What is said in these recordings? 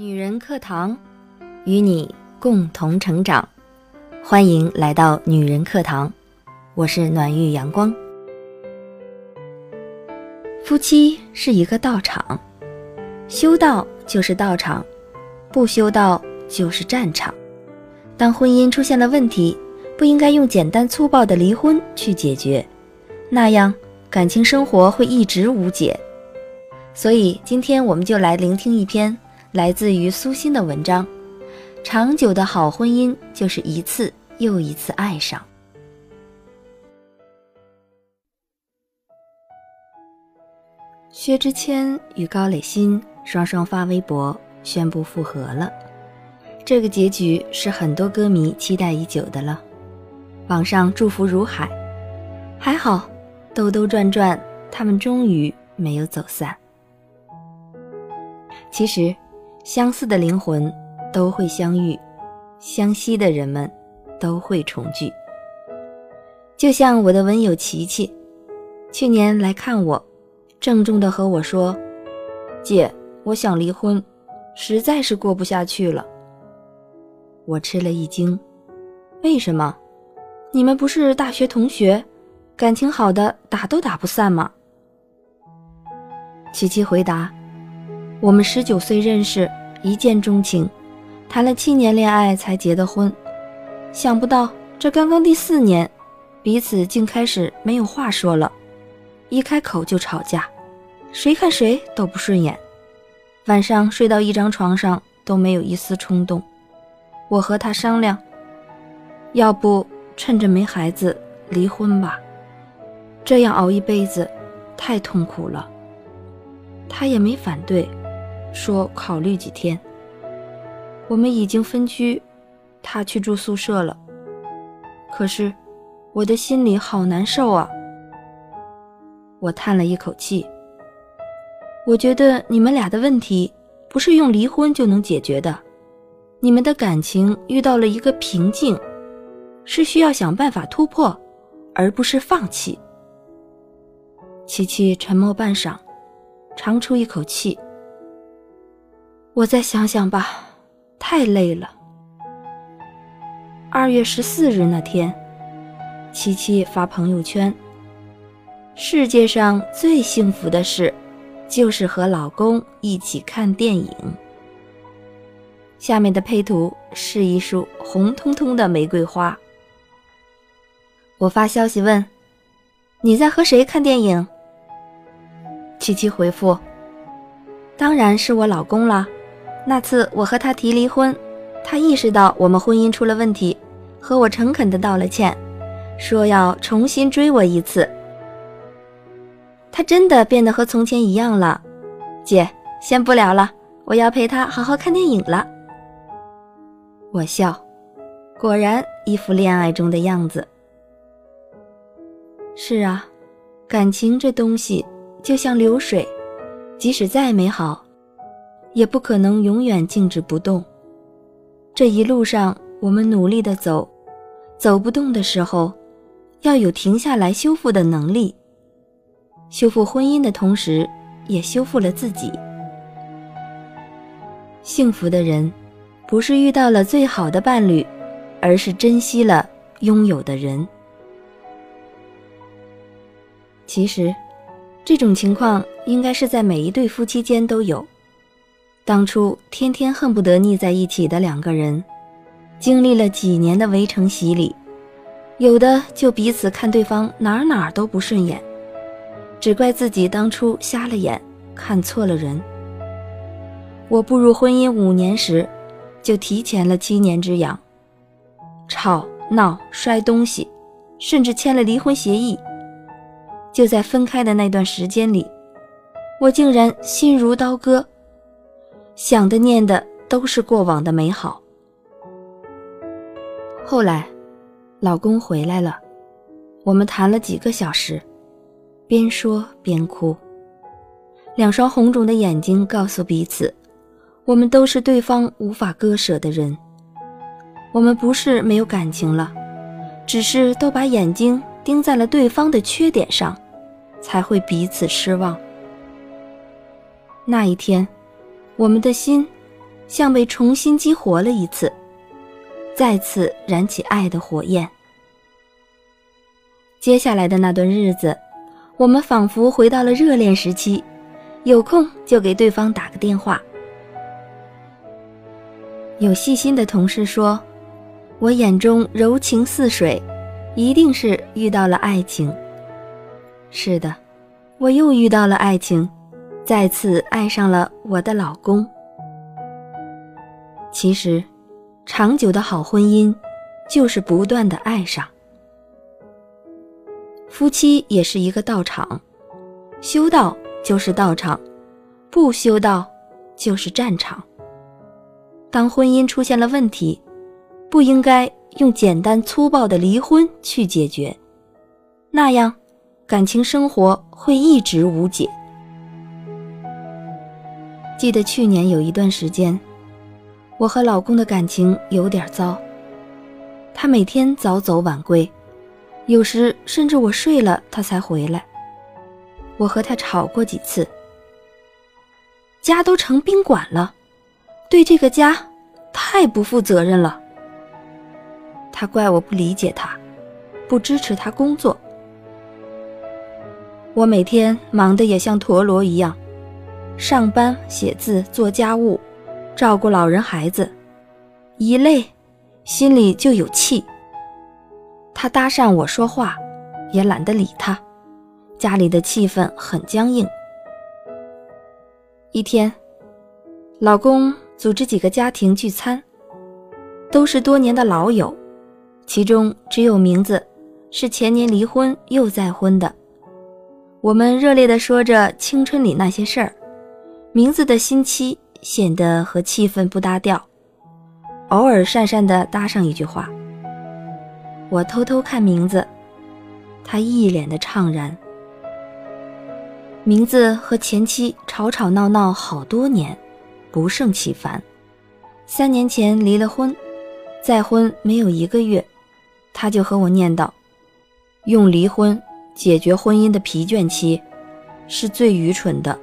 女人课堂，与你共同成长。欢迎来到女人课堂，我是暖玉阳光。夫妻是一个道场，修道就是道场，不修道就是战场。当婚姻出现了问题，不应该用简单粗暴的离婚去解决，那样感情生活会一直无解。所以，今天我们就来聆听一篇。来自于苏欣的文章：长久的好婚姻就是一次又一次爱上。薛之谦与高磊鑫双双发微博宣布复合了，这个结局是很多歌迷期待已久的了，网上祝福如海。还好，兜兜转转，他们终于没有走散。其实。相似的灵魂都会相遇，相惜的人们都会重聚。就像我的文友琪琪，去年来看我，郑重的和我说：“姐，我想离婚，实在是过不下去了。”我吃了一惊，为什么？你们不是大学同学，感情好的打都打不散吗？琪琪回答。我们十九岁认识，一见钟情，谈了七年恋爱才结的婚。想不到这刚刚第四年，彼此竟开始没有话说了，一开口就吵架，谁看谁都不顺眼。晚上睡到一张床上都没有一丝冲动。我和他商量，要不趁着没孩子离婚吧，这样熬一辈子太痛苦了。他也没反对。说考虑几天。我们已经分居，他去住宿舍了。可是，我的心里好难受啊。我叹了一口气。我觉得你们俩的问题不是用离婚就能解决的，你们的感情遇到了一个瓶颈，是需要想办法突破，而不是放弃。琪琪沉默半晌，长出一口气。我再想想吧，太累了。二月十四日那天，琪琪发朋友圈：“世界上最幸福的事，就是和老公一起看电影。”下面的配图是一束红彤彤的玫瑰花。我发消息问：“你在和谁看电影？”琪琪回复：“当然是我老公了。”那次我和他提离婚，他意识到我们婚姻出了问题，和我诚恳地道了歉，说要重新追我一次。他真的变得和从前一样了。姐，先不聊了，我要陪他好好看电影了。我笑，果然一副恋爱中的样子。是啊，感情这东西就像流水，即使再美好。也不可能永远静止不动。这一路上，我们努力的走，走不动的时候，要有停下来修复的能力。修复婚姻的同时，也修复了自己。幸福的人，不是遇到了最好的伴侣，而是珍惜了拥有的人。其实，这种情况应该是在每一对夫妻间都有。当初天天恨不得腻在一起的两个人，经历了几年的围城洗礼，有的就彼此看对方哪哪都不顺眼，只怪自己当初瞎了眼，看错了人。我步入婚姻五年时，就提前了七年之痒，吵闹摔东西，甚至签了离婚协议。就在分开的那段时间里，我竟然心如刀割。想的念的都是过往的美好。后来，老公回来了，我们谈了几个小时，边说边哭。两双红肿的眼睛告诉彼此，我们都是对方无法割舍的人。我们不是没有感情了，只是都把眼睛盯在了对方的缺点上，才会彼此失望。那一天。我们的心，像被重新激活了一次，再次燃起爱的火焰。接下来的那段日子，我们仿佛回到了热恋时期，有空就给对方打个电话。有细心的同事说：“我眼中柔情似水，一定是遇到了爱情。”是的，我又遇到了爱情，再次爱上了我的老公。其实，长久的好婚姻，就是不断的爱上。夫妻也是一个道场，修道就是道场，不修道就是战场。当婚姻出现了问题，不应该用简单粗暴的离婚去解决，那样感情生活会一直无解。记得去年有一段时间，我和老公的感情有点糟，他每天早走晚归，有时甚至我睡了他才回来。我和他吵过几次，家都成宾馆了。对这个家太不负责任了。他怪我不理解他，不支持他工作。我每天忙得也像陀螺一样，上班、写字、做家务、照顾老人孩子，一累，心里就有气。他搭讪我说话，也懒得理他，家里的气氛很僵硬。一天，老公。组织几个家庭聚餐，都是多年的老友，其中只有名字是前年离婚又再婚的。我们热烈地说着青春里那些事儿，名字的新妻显得和气氛不搭调，偶尔讪讪地搭上一句话。我偷偷看名字，他一脸的怅然。名字和前妻吵吵闹闹好多年。不胜其烦。三年前离了婚，再婚没有一个月，他就和我念叨：“用离婚解决婚姻的疲倦期，是最愚蠢的，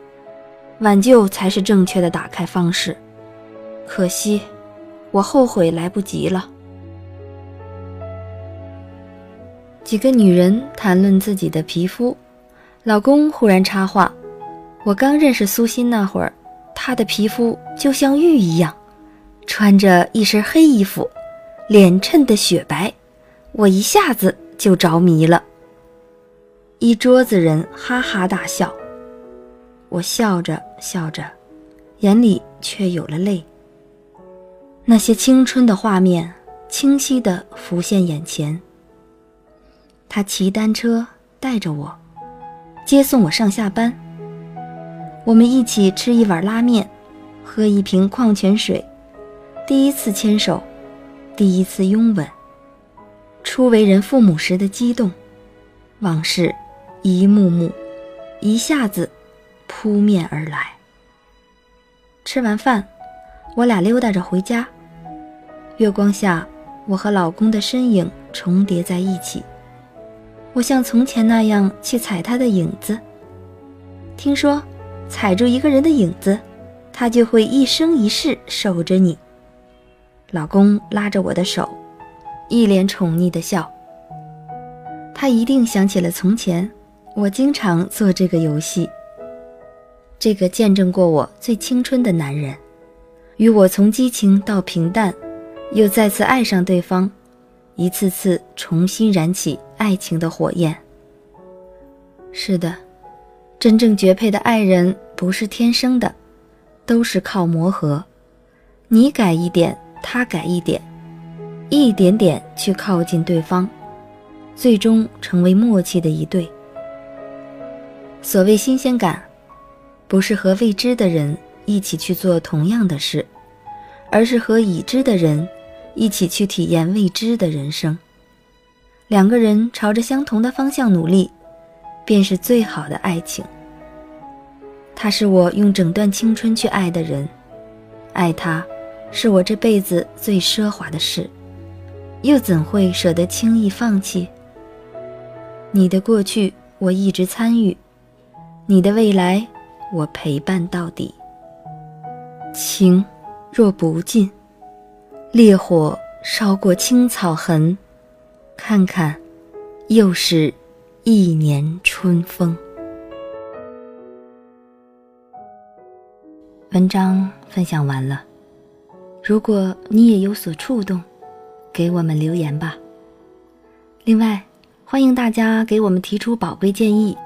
挽救才是正确的打开方式。”可惜，我后悔来不及了。几个女人谈论自己的皮肤，老公忽然插话：“我刚认识苏欣那会儿。”她的皮肤就像玉一样，穿着一身黑衣服，脸衬得雪白，我一下子就着迷了。一桌子人哈哈大笑，我笑着笑着，眼里却有了泪。那些青春的画面清晰地浮现眼前。他骑单车带着我，接送我上下班。我们一起吃一碗拉面，喝一瓶矿泉水，第一次牵手，第一次拥吻。初为人父母时的激动，往事一幕幕，一下子扑面而来。吃完饭，我俩溜达着回家。月光下，我和老公的身影重叠在一起。我像从前那样去踩他的影子。听说。踩住一个人的影子，他就会一生一世守着你。老公拉着我的手，一脸宠溺的笑。他一定想起了从前，我经常做这个游戏。这个见证过我最青春的男人，与我从激情到平淡，又再次爱上对方，一次次重新燃起爱情的火焰。是的。真正绝配的爱人不是天生的，都是靠磨合。你改一点，他改一点，一点点去靠近对方，最终成为默契的一对。所谓新鲜感，不是和未知的人一起去做同样的事，而是和已知的人一起去体验未知的人生。两个人朝着相同的方向努力。便是最好的爱情。他是我用整段青春去爱的人，爱他，是我这辈子最奢华的事，又怎会舍得轻易放弃？你的过去我一直参与，你的未来我陪伴到底。情，若不尽，烈火烧过青草痕，看看，又是一年春风。文章分享完了，如果你也有所触动，给我们留言吧。另外，欢迎大家给我们提出宝贵建议，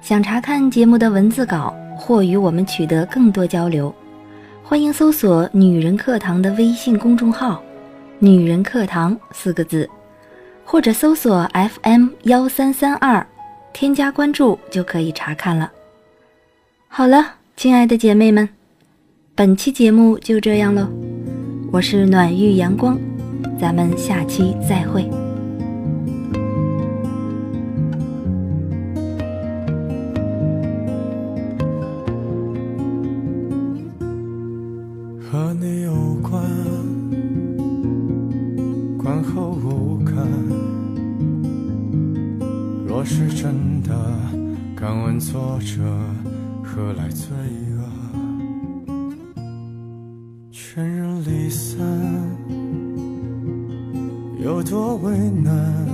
想查看节目的文字稿或与我们取得更多交流，欢迎搜索“女人课堂”的微信公众号“女人课堂”四个字，或者搜索 FM 幺三三二，添加关注就可以查看了。好了，亲爱的姐妹们。本期节目就这样喽，我是暖玉阳光，咱们下期再会。和你有关，观后无感。若是真的，敢问作者，何来罪恶？全人离散，有多为难？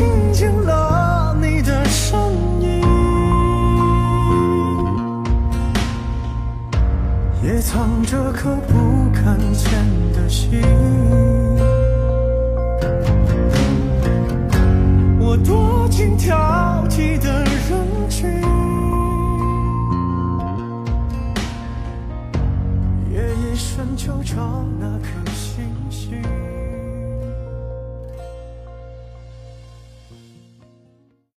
听见了你的声音，也藏着颗不敢见的心。我躲进挑剔的人群，夜一深就找。